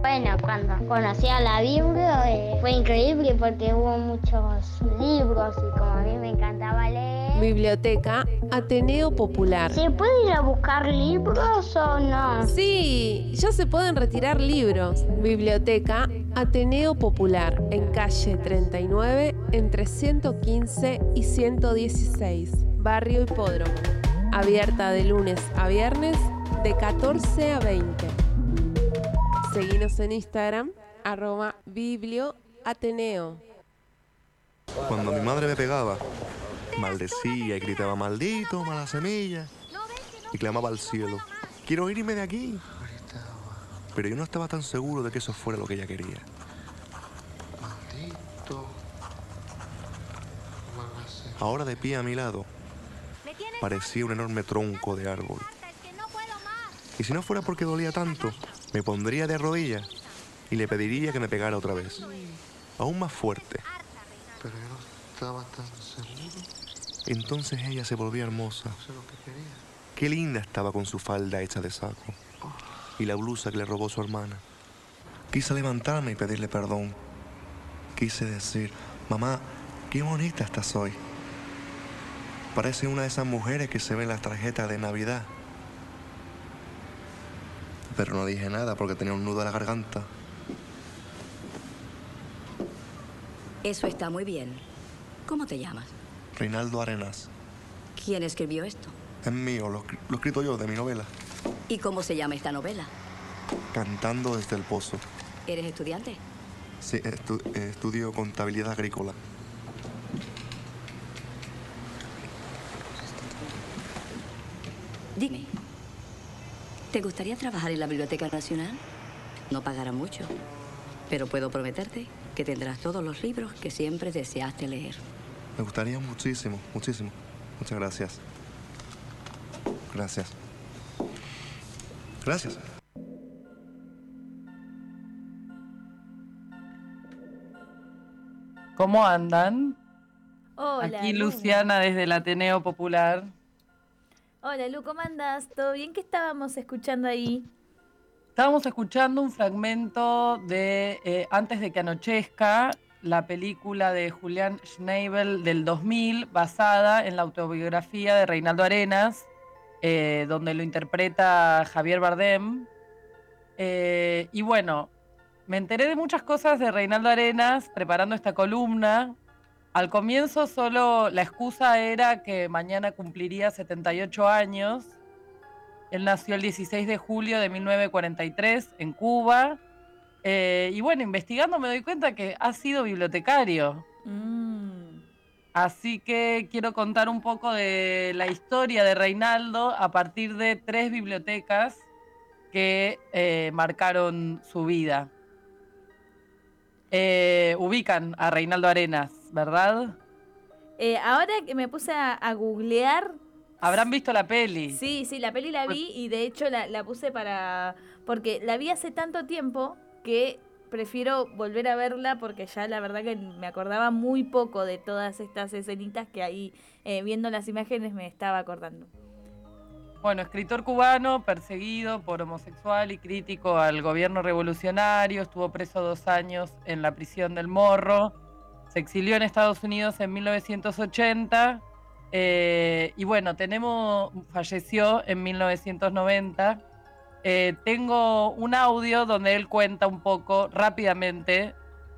Bueno, cuando conocí a la Biblia eh, fue increíble porque hubo muchos libros y como a mí me encantaba leer. Biblioteca Ateneo Popular. ¿Se puede ir a buscar libros o no? Sí, ya se pueden retirar libros. Biblioteca Ateneo Popular en calle 39 entre 115 y 116, Barrio Hipódromo. Abierta de lunes a viernes de 14 a 20. Seguinos en Instagram, arroba biblioateneo. Cuando mi madre me pegaba, maldecía y gritaba maldito, mala semilla, y clamaba al cielo, quiero irme de aquí. Pero yo no estaba tan seguro de que eso fuera lo que ella quería. Maldito. Ahora de pie a mi lado, parecía un enorme tronco de árbol. Y si no fuera porque dolía tanto, me pondría de rodillas y le pediría que me pegara otra vez. Aún más fuerte. Pero yo no estaba tan seguro. Entonces ella se volvía hermosa. Lo que quería. Qué linda estaba con su falda hecha de saco y la blusa que le robó su hermana. Quise levantarme y pedirle perdón. Quise decir, mamá, qué bonita estás hoy. Parece una de esas mujeres que se ven en las tarjetas de Navidad. Pero no dije nada porque tenía un nudo a la garganta. Eso está muy bien. ¿Cómo te llamas? Reinaldo Arenas. ¿Quién escribió esto? Es mío, lo, lo he escrito yo de mi novela. ¿Y cómo se llama esta novela? Cantando desde el pozo. ¿Eres estudiante? Sí, estu- estudio contabilidad agrícola. ¿Te gustaría trabajar en la Biblioteca Nacional? No pagará mucho, pero puedo prometerte que tendrás todos los libros que siempre deseaste leer. Me gustaría muchísimo, muchísimo. Muchas gracias. Gracias. Gracias. ¿Cómo andan? Hola. Aquí Lu. Luciana desde el Ateneo Popular. Hola, Lu, ¿cómo andás? ¿Todo bien? ¿Qué estábamos escuchando ahí? Estábamos escuchando un fragmento de eh, Antes de que anochezca, la película de Julián Schneibel del 2000, basada en la autobiografía de Reinaldo Arenas, eh, donde lo interpreta Javier Bardem. Eh, y bueno, me enteré de muchas cosas de Reinaldo Arenas preparando esta columna. Al comienzo solo la excusa era que mañana cumpliría 78 años. Él nació el 16 de julio de 1943 en Cuba. Eh, y bueno, investigando me doy cuenta que ha sido bibliotecario. Mm, Así que quiero contar un poco de la historia de Reinaldo a partir de tres bibliotecas que eh, marcaron su vida. Eh, ubican a Reinaldo Arenas, ¿verdad? eh, ahora que me puse a, a googlear, Habrán visto la peli. sí, sí, la peli la vi y de hecho la, la puse para... porque la vi hace tanto tiempo que prefiero volver a verla porque ya la verdad que me acordaba muy poco de todas estas escenitas que ahí eh, viendo las imágenes me estaba acordando. Bueno, escritor cubano, perseguido por homosexual y crítico al gobierno revolucionario, estuvo preso dos años en la prisión del Morro, se exilió en Estados Unidos en 1980 eh, y bueno, tenemos, falleció en 1990. Eh, tengo un audio donde él cuenta un poco rápidamente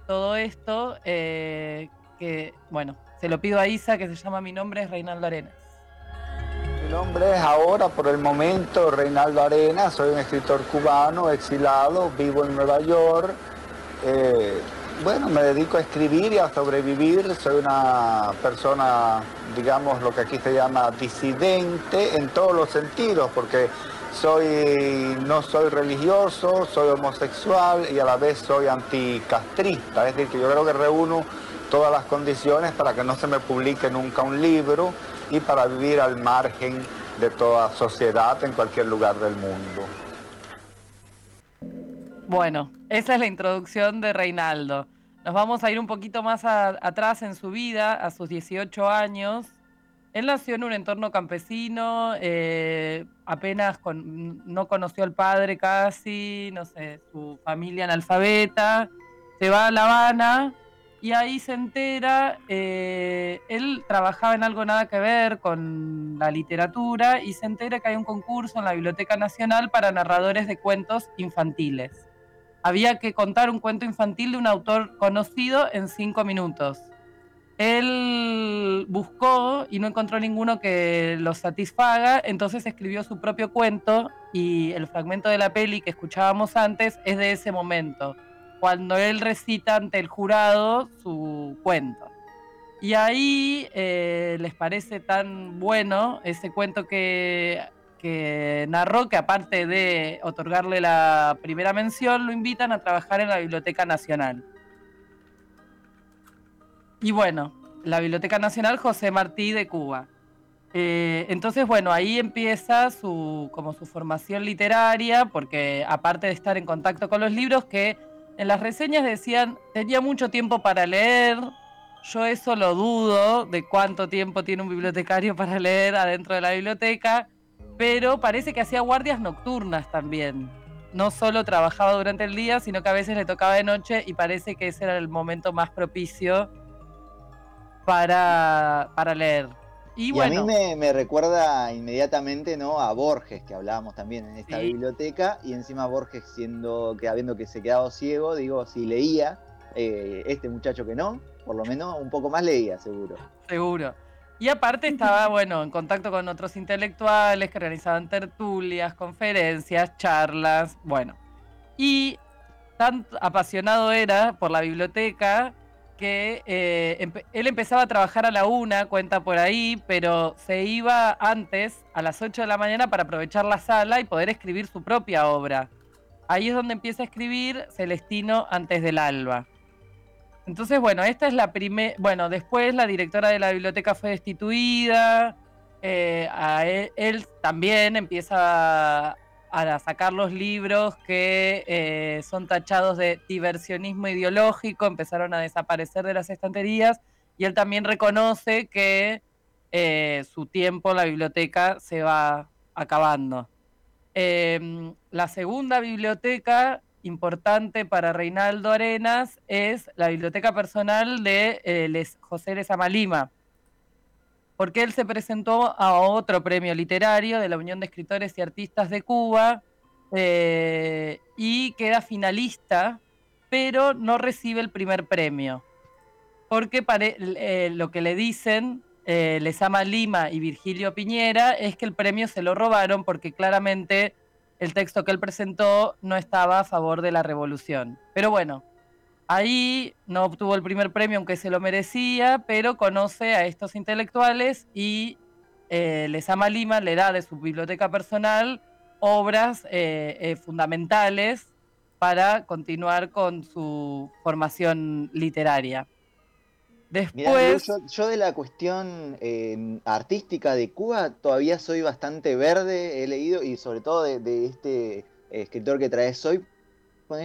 todo esto, eh, que bueno, se lo pido a Isa, que se llama Mi nombre es Reinaldo Arenas. Mi nombre es ahora, por el momento, Reinaldo Arenas, soy un escritor cubano, exilado, vivo en Nueva York. Bueno, me dedico a escribir y a sobrevivir, soy una persona, digamos, lo que aquí se llama disidente en todos los sentidos, porque soy, no soy religioso, soy homosexual y a la vez soy anticastrista, es decir, que yo creo que reúno todas las condiciones para que no se me publique nunca un libro y para vivir al margen de toda sociedad en cualquier lugar del mundo. Bueno, esa es la introducción de Reinaldo. Nos vamos a ir un poquito más atrás en su vida, a sus 18 años. Él nació en un entorno campesino, eh, apenas no conoció al padre casi, no sé, su familia analfabeta, se va a La Habana y ahí se entera, eh, él trabajaba en algo nada que ver con la literatura y se entera que hay un concurso en la Biblioteca Nacional para narradores de cuentos infantiles. Había que contar un cuento infantil de un autor conocido en cinco minutos. Él buscó y no encontró ninguno que lo satisfaga, entonces escribió su propio cuento y el fragmento de la peli que escuchábamos antes es de ese momento, cuando él recita ante el jurado su cuento. Y ahí eh, les parece tan bueno ese cuento que, que narró que aparte de otorgarle la primera mención, lo invitan a trabajar en la Biblioteca Nacional. Y bueno, la Biblioteca Nacional José Martí de Cuba. Eh, entonces, bueno, ahí empieza su, como su formación literaria, porque aparte de estar en contacto con los libros, que en las reseñas decían, tenía mucho tiempo para leer, yo eso lo dudo, de cuánto tiempo tiene un bibliotecario para leer adentro de la biblioteca, pero parece que hacía guardias nocturnas también. No solo trabajaba durante el día, sino que a veces le tocaba de noche y parece que ese era el momento más propicio para, para leer. Y, Y, bueno, a mí me, me recuerda inmediatamente ¿no? a Borges, que hablábamos también en esta Sí. biblioteca, y encima Borges siendo que habiendo que se quedado ciego, digo, si leía, eh, este muchacho que no, por lo menos un poco más leía, seguro. Seguro. Y aparte estaba, bueno, en contacto con otros intelectuales que organizaban tertulias, conferencias, charlas, bueno. Y tan apasionado era por la biblioteca que eh, él empezaba a trabajar a la una, cuenta por ahí, pero se iba antes, a las 8 de la mañana, para aprovechar la sala y poder escribir su propia obra. Ahí es donde empieza a escribir Celestino antes del alba. Entonces, bueno, esta es la primera. Bueno, después la directora de la biblioteca fue destituida. eh, a él, también empieza a, sacar los libros que eh, son tachados de diversionismo ideológico, empezaron a desaparecer de las estanterías. Y él también reconoce que eh, su tiempo en la biblioteca se va acabando. Eh, la segunda biblioteca importante para Reinaldo Arenas es la biblioteca personal de eh, José Lezama Lima, porque él se presentó a otro premio literario de la Unión de Escritores y Artistas de Cuba eh, y queda finalista, pero no recibe el primer premio, porque eh, lo que le dicen Lezama Lima y Virgilio Piñera es que el premio se lo robaron porque claramente el texto que él presentó no estaba a favor de la revolución. Pero bueno, ahí no obtuvo el primer premio aunque se lo merecía, pero conoce a estos intelectuales y eh, Lezama Lima le da de su biblioteca personal obras eh, eh, fundamentales para continuar con su formación literaria. Mirá, Después, yo, yo de la cuestión eh, artística de Cuba todavía soy bastante verde, he leído, y sobre todo de, de este eh, escritor que traes hoy,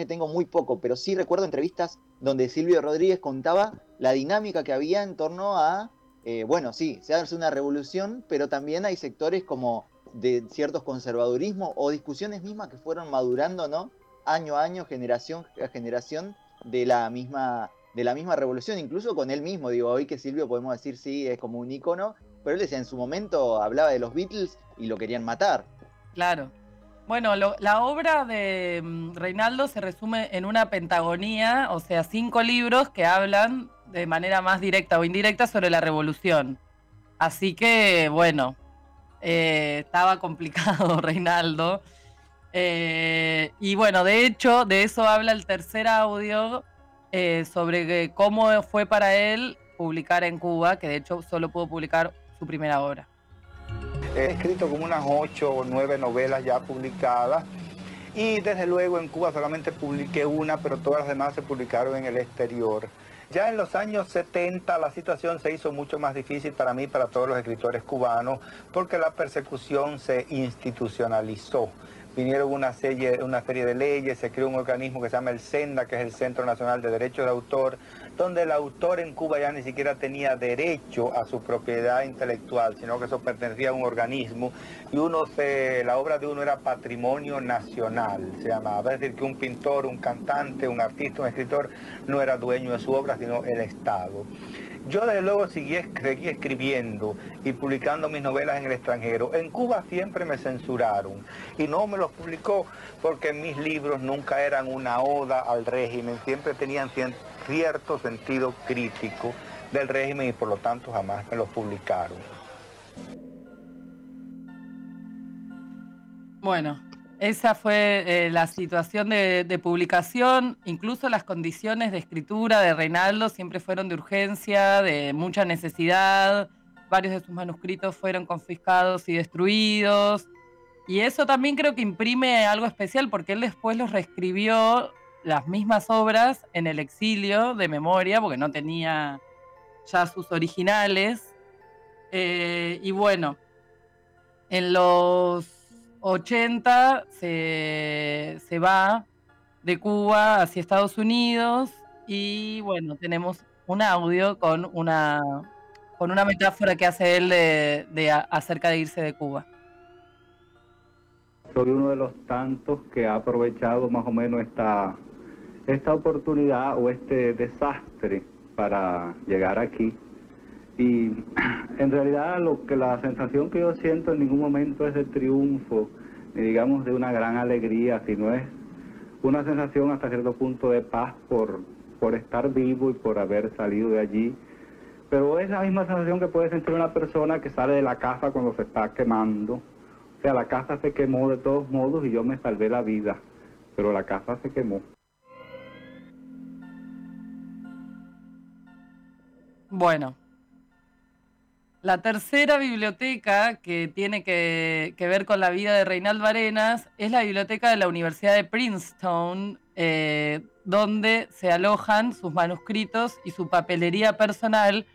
tengo muy poco, pero sí recuerdo entrevistas donde Silvio Rodríguez contaba la dinámica que había en torno a, eh, bueno, sí, se hace una revolución, pero también hay sectores como de ciertos conservadurismos o discusiones mismas que fueron madurando, ¿no? Año a año, generación a generación de la misma de la misma revolución, incluso con él mismo. Digo, hoy que Silvio podemos decir sí, es como un ícono, pero él decía en su momento hablaba de los Beatles y lo querían matar. Claro. Bueno, la obra de mm, Reinaldo se resume en una pentagonía, o sea, cinco libros que hablan de manera más directa o indirecta sobre la revolución. Así que, bueno, eh, estaba complicado Reinaldo. Eh, y bueno, de hecho, de eso habla el tercer audio eh, sobre que cómo fue para él publicar en Cuba, que de hecho solo pudo publicar su primera obra. He escrito como unas ocho o nueve novelas ya publicadas y desde luego en Cuba solamente publiqué una, pero todas las demás se publicaron en el exterior. Ya en los años 70 la situación se hizo mucho más difícil para mí, para todos los escritores cubanos, porque la persecución se institucionalizó. Vinieron una serie, una serie de leyes, se creó un organismo que se llama el SENDA, que es el Centro Nacional de Derechos de Autor, donde el autor en Cuba ya ni siquiera tenía derecho a su propiedad intelectual, sino que eso pertenecía a un organismo y uno se, la obra de uno era patrimonio nacional, se llamaba, es decir, que un pintor, un cantante, un artista, un escritor no era dueño de su obra, sino el Estado. Yo desde luego seguí, escribiendo y publicando mis novelas en el extranjero. En Cuba siempre me censuraron y no me los publicó porque mis libros nunca eran una oda al régimen, siempre tenían cierto sentido crítico del régimen y por lo tanto jamás me los publicaron. Bueno, esa fue eh, la situación de, publicación, incluso las condiciones de escritura de Reinaldo siempre fueron de urgencia, de mucha necesidad, varios de sus manuscritos fueron confiscados y destruidos, y eso también creo que imprime algo especial porque él después los reescribió las mismas obras en el exilio de memoria, porque no tenía ya sus originales, eh, y bueno, en los 80 se, se va de Cuba hacia Estados Unidos y bueno, tenemos un audio con una, con una metáfora que hace él de, de acerca de irse de Cuba. Soy uno de los tantos que ha aprovechado más o menos esta, esta oportunidad o este desastre para llegar aquí. Y en realidad lo que la sensación que yo siento en ningún momento es de triunfo, ni digamos de una gran alegría, sino es una sensación hasta cierto punto de paz por, por estar vivo y por haber salido de allí. Pero es la misma sensación que puede sentir una persona que sale de la casa cuando se está quemando. O sea, la casa se quemó de todos modos y yo me salvé la vida, pero la casa se quemó. Bueno, la tercera biblioteca que tiene que, ver con la vida de Reinaldo Arenas es la biblioteca de la Universidad de Princeton, eh, donde se alojan sus manuscritos y su papelería personal,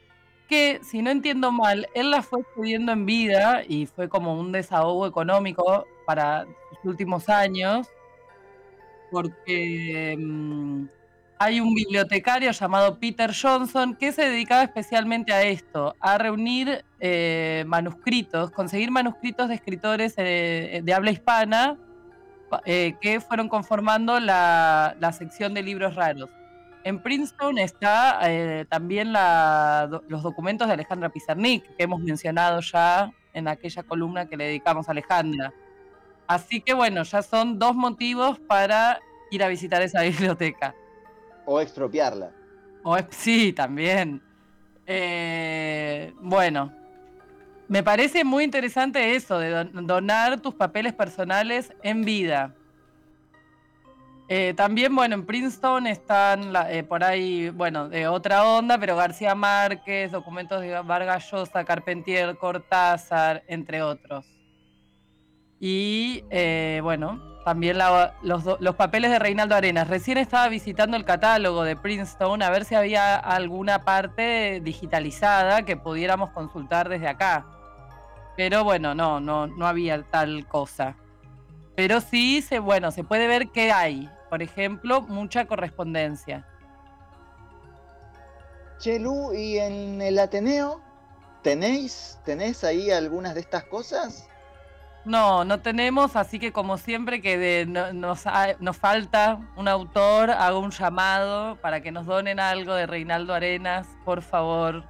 que si no entiendo mal, él la fue estudiando en vida y fue como un desahogo económico para sus últimos años, porque... Mm, hay un bibliotecario llamado Peter Johnson que se dedicaba especialmente a esto, a reunir eh, manuscritos, conseguir manuscritos de escritores eh, de habla hispana eh, que fueron conformando la, sección de libros raros. En Princeton está también los documentos de Alejandra Pizarnik, que hemos mencionado ya en aquella columna que le dedicamos a Alejandra. Así que bueno, ya son dos motivos para ir a visitar esa biblioteca. O expropiarla. O, sí, también. Eh, bueno, me parece muy interesante eso de donar tus papeles personales en vida. Eh, también, bueno, en Princeton están eh, por ahí, bueno, de otra onda, pero García Márquez, documentos de Vargas Llosa, Carpentier, Cortázar, entre otros. Y bueno, también los, papeles de Reinaldo Arenas. Recién estaba visitando el catálogo de Princeton a ver si había alguna parte digitalizada que pudiéramos consultar desde acá. Pero bueno, no, no, no había tal cosa. Pero sí, se, bueno, se puede ver que hay. Por ejemplo, mucha correspondencia. Chelu, ¿y en el Ateneo tenéis, tenéis ahí algunas de estas cosas? No, no tenemos, así que como siempre que nos, nos, falta un autor, hago un llamado para que nos donen algo de Reinaldo Arenas, por favor.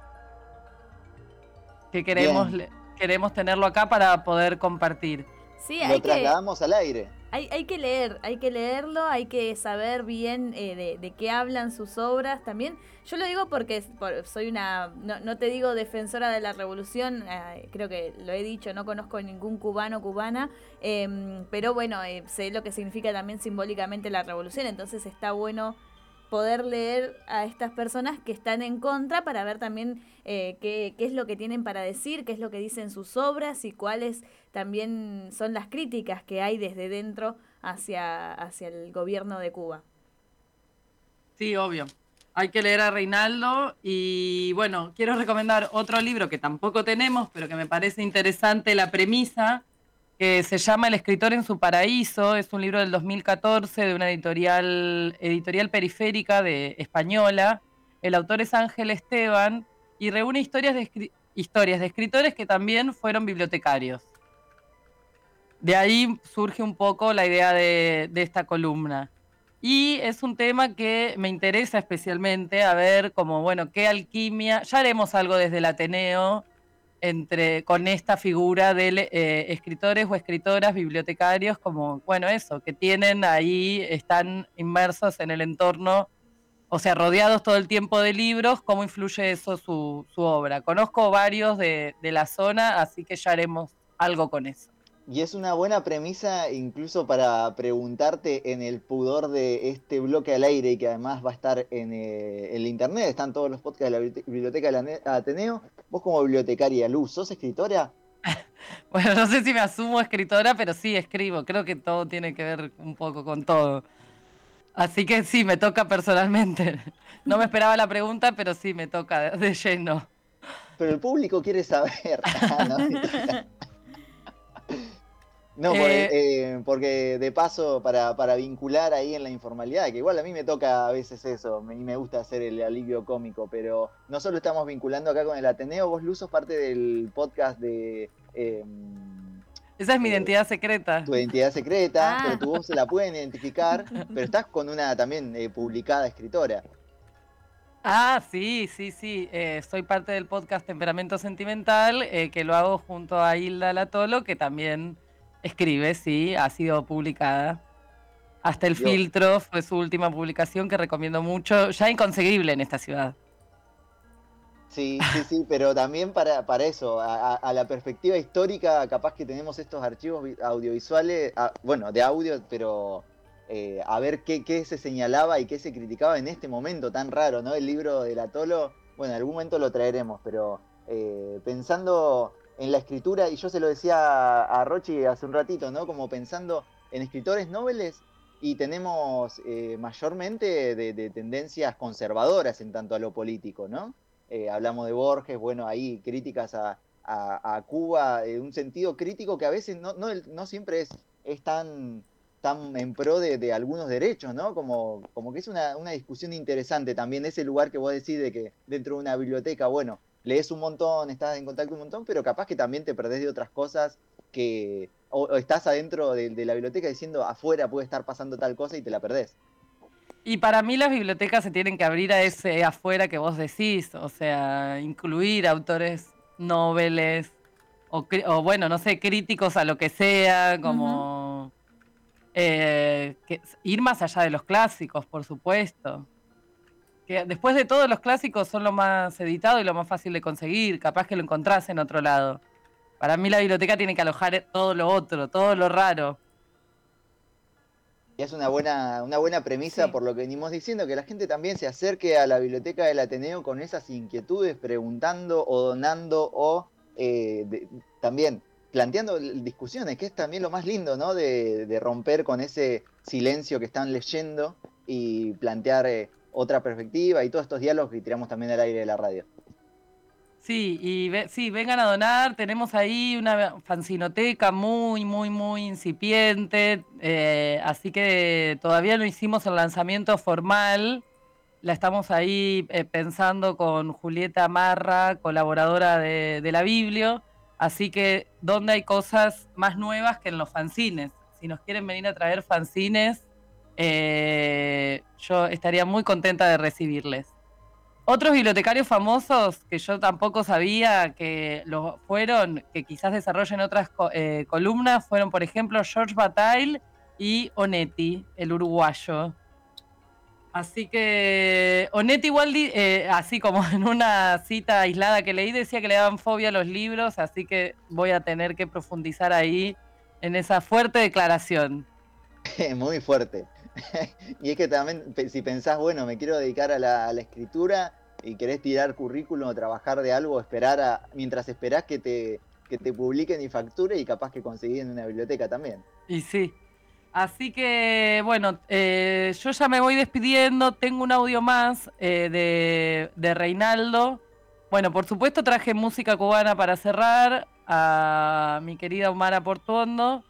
Que queremos, queremos tenerlo acá para poder compartir. Sí, Lo trasladamos al aire. Hay, hay, que leer, hay que leerlo, hay que saber bien eh, de, qué hablan sus obras también. Yo lo digo porque soy una, no, te digo defensora de la revolución, eh, creo que lo he dicho, no conozco ningún cubano cubana, em, pero bueno, eh, sé lo que significa también simbólicamente la revolución, entonces está bueno poder leer a estas personas que están en contra para ver también eh, qué, qué, es lo que tienen para decir, qué es lo que dicen sus obras y cuáles también son las críticas que hay desde dentro hacia, hacia el gobierno de Cuba. Sí, obvio. Hay que leer a Reinaldo y bueno, quiero recomendar otro libro que tampoco tenemos, pero que me parece interesante la premisa, que se llama El escritor en su paraíso. Es un libro del 2014 de una editorial, editorial periférica de española. El autor es Ángel Esteban y reúne historias de, historias de escritores que también fueron bibliotecarios. De ahí surge un poco la idea de, de esta columna. Y es un tema que me interesa especialmente, a ver como, bueno, qué alquimia, ya haremos algo desde el Ateneo, entre, con esta figura de eh, escritores o escritoras bibliotecarios, como, bueno, eso, que tienen ahí, están inmersos en el entorno, o sea, rodeados todo el tiempo de libros, cómo influye eso su, su obra. Conozco varios de, de la zona, así que ya haremos algo con eso. Y es una buena premisa incluso para preguntarte en el pudor de este bloque al aire y que además va a estar en eh, el internet, están todos los podcasts de la biblioteca del Ateneo. Vos como bibliotecaria, Luz, ¿sos escritora? bueno, no sé si me asumo escritora, pero sí escribo. Creo que todo tiene que ver un poco con todo. Así que sí, me toca personalmente. No me esperaba la pregunta, pero sí me toca de, lleno. Pero el público quiere saber. No, eh, eh, porque, de paso, para, para, vincular ahí en la informalidad, que igual a mí me toca a veces eso, y me gusta hacer el alivio cómico, pero no solo estamos vinculando acá con el Ateneo, vos Luz sos parte del podcast de... Em, Esa es mi eh, identidad secreta. Tu identidad secreta, ah. pero tu voz se la pueden identificar, pero estás con una también publicada escritora. Ah, sí, sí, sí. soy parte del podcast Temperamento Sentimental, que lo hago junto a Hilda Latolo, que también Escribe, sí, ha sido publicada. Hasta el filtro fue su última publicación que recomiendo mucho, ya inconseguible en esta ciudad. Sí, sí, sí, pero también para, para eso, a, la perspectiva histórica, capaz que tenemos estos archivos audiovisuales, bueno, de audio, pero eh, a ver qué, qué, se señalaba y qué se criticaba en este momento tan raro, ¿no? El libro del Atolo, bueno, en algún momento lo traeremos, pero eh, pensando en la escritura, y yo se lo decía a Rochi hace un ratito, ¿no? Como pensando en escritores nobles y tenemos eh, mayormente de, tendencias conservadoras en tanto a lo político, ¿no? Eh, hablamos de Borges, bueno, ahí críticas a, Cuba, en un sentido crítico que a veces no, no, siempre es, es tan, tan en pro de, algunos derechos, ¿no? Como, como que es una, una discusión interesante también ese lugar que vos decís de que dentro de una biblioteca, bueno, lees un montón, estás en contacto un montón, pero capaz que también te perdés de otras cosas que. O, estás adentro de, la biblioteca diciendo afuera puede estar pasando tal cosa y te la perdés. Y para mí las bibliotecas se tienen que abrir a ese afuera que vos decís, o sea, incluir autores noveles, o, bueno, no sé, críticos a lo que sea, como eh, ir más allá de los clásicos, por supuesto después de todos los clásicos son lo más editado y lo más fácil de conseguir, capaz que lo encontrás en otro lado. Para mí la biblioteca tiene que alojar todo lo otro, todo lo raro. Y es una buena, una buena premisa por lo que venimos diciendo, que la gente también se acerque a la biblioteca del Ateneo con esas inquietudes, preguntando o donando o eh, también planteando discusiones, que es también lo más lindo, ¿no? De, romper con ese silencio que están leyendo y plantear eh, otra perspectiva y todos estos diálogos que tiramos también al aire de la radio. Sí, y sí, vengan a donar. Tenemos ahí una fanzinoteca muy, muy, muy incipiente. Eh, así que todavía no hicimos el lanzamiento formal. La estamos ahí eh, pensando con Julieta Marra, colaboradora de, la Biblio. Así que, ¿dónde hay cosas más nuevas que en los fanzines? Si nos quieren venir a traer fanzines, eh, yo estaría muy contenta de recibirles. Otros bibliotecarios famosos que yo tampoco sabía que lo fueron, que quizás desarrollen otras eh, columnas, fueron por ejemplo George Bataille y Onetti, el uruguayo. Así que Onetti igual, eh, así como en una cita aislada que leí, decía que le daban fobia a los libros, así que voy a tener que profundizar ahí en esa fuerte declaración. Muy fuerte. y es que también, si pensás, bueno, me quiero dedicar a la, escritura y querés tirar currículum o trabajar de algo, esperar a, mientras esperás que te, que te publiquen y facture y capaz que conseguís en una biblioteca también. Y sí. Así que, bueno, eh, yo ya me voy despidiendo. Tengo un audio más eh, de, de Reinaldo. Bueno, por supuesto traje música cubana para cerrar. a mi querida Omara Portuondo.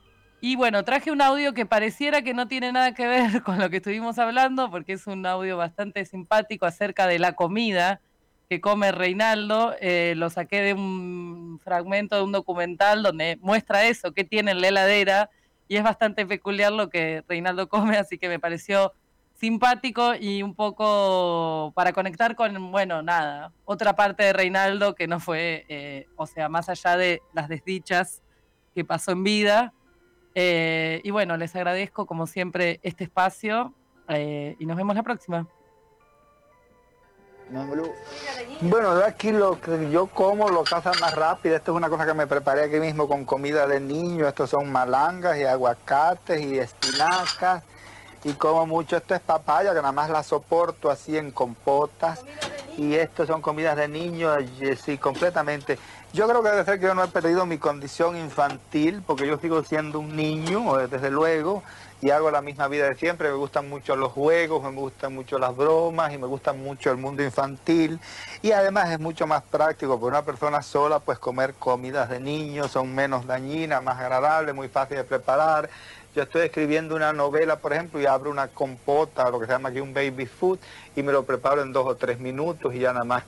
Y bueno, traje un audio que pareciera que no tiene nada que ver con lo que estuvimos hablando, porque es un audio bastante simpático acerca de la comida que come Reinaldo. Eh, lo saqué de un fragmento de un documental donde muestra eso, qué tiene en la heladera, y es bastante peculiar lo que Reinaldo come, así que me pareció simpático y un poco para conectar con, bueno, nada, otra parte de Reinaldo que no fue, eh, o sea, más allá de las desdichas que pasó en vida. Eh, y bueno, les agradezco como siempre este espacio eh, y nos vemos la próxima. Bueno, de aquí lo que yo como lo casa más rápido. Esto es una cosa que me preparé aquí mismo con comida de niño. Estos son malangas y aguacates y espinacas y como mucho esto es papaya, que nada más la soporto así en compotas. Y esto son comidas de niños, sí, completamente. Yo creo que debe ser que yo no he perdido mi condición infantil, porque yo sigo siendo un niño, desde luego, y hago la misma vida de siempre. Me gustan mucho los juegos, me gustan mucho las bromas y me gusta mucho el mundo infantil. Y además es mucho más práctico, porque una persona sola, pues comer comidas de niños son menos dañinas, más agradables, muy fácil de preparar. Yo estoy escribiendo una novela, por ejemplo, y abro una compota, lo que se llama aquí un baby food, y me lo preparo en dos o tres minutos y ya nada más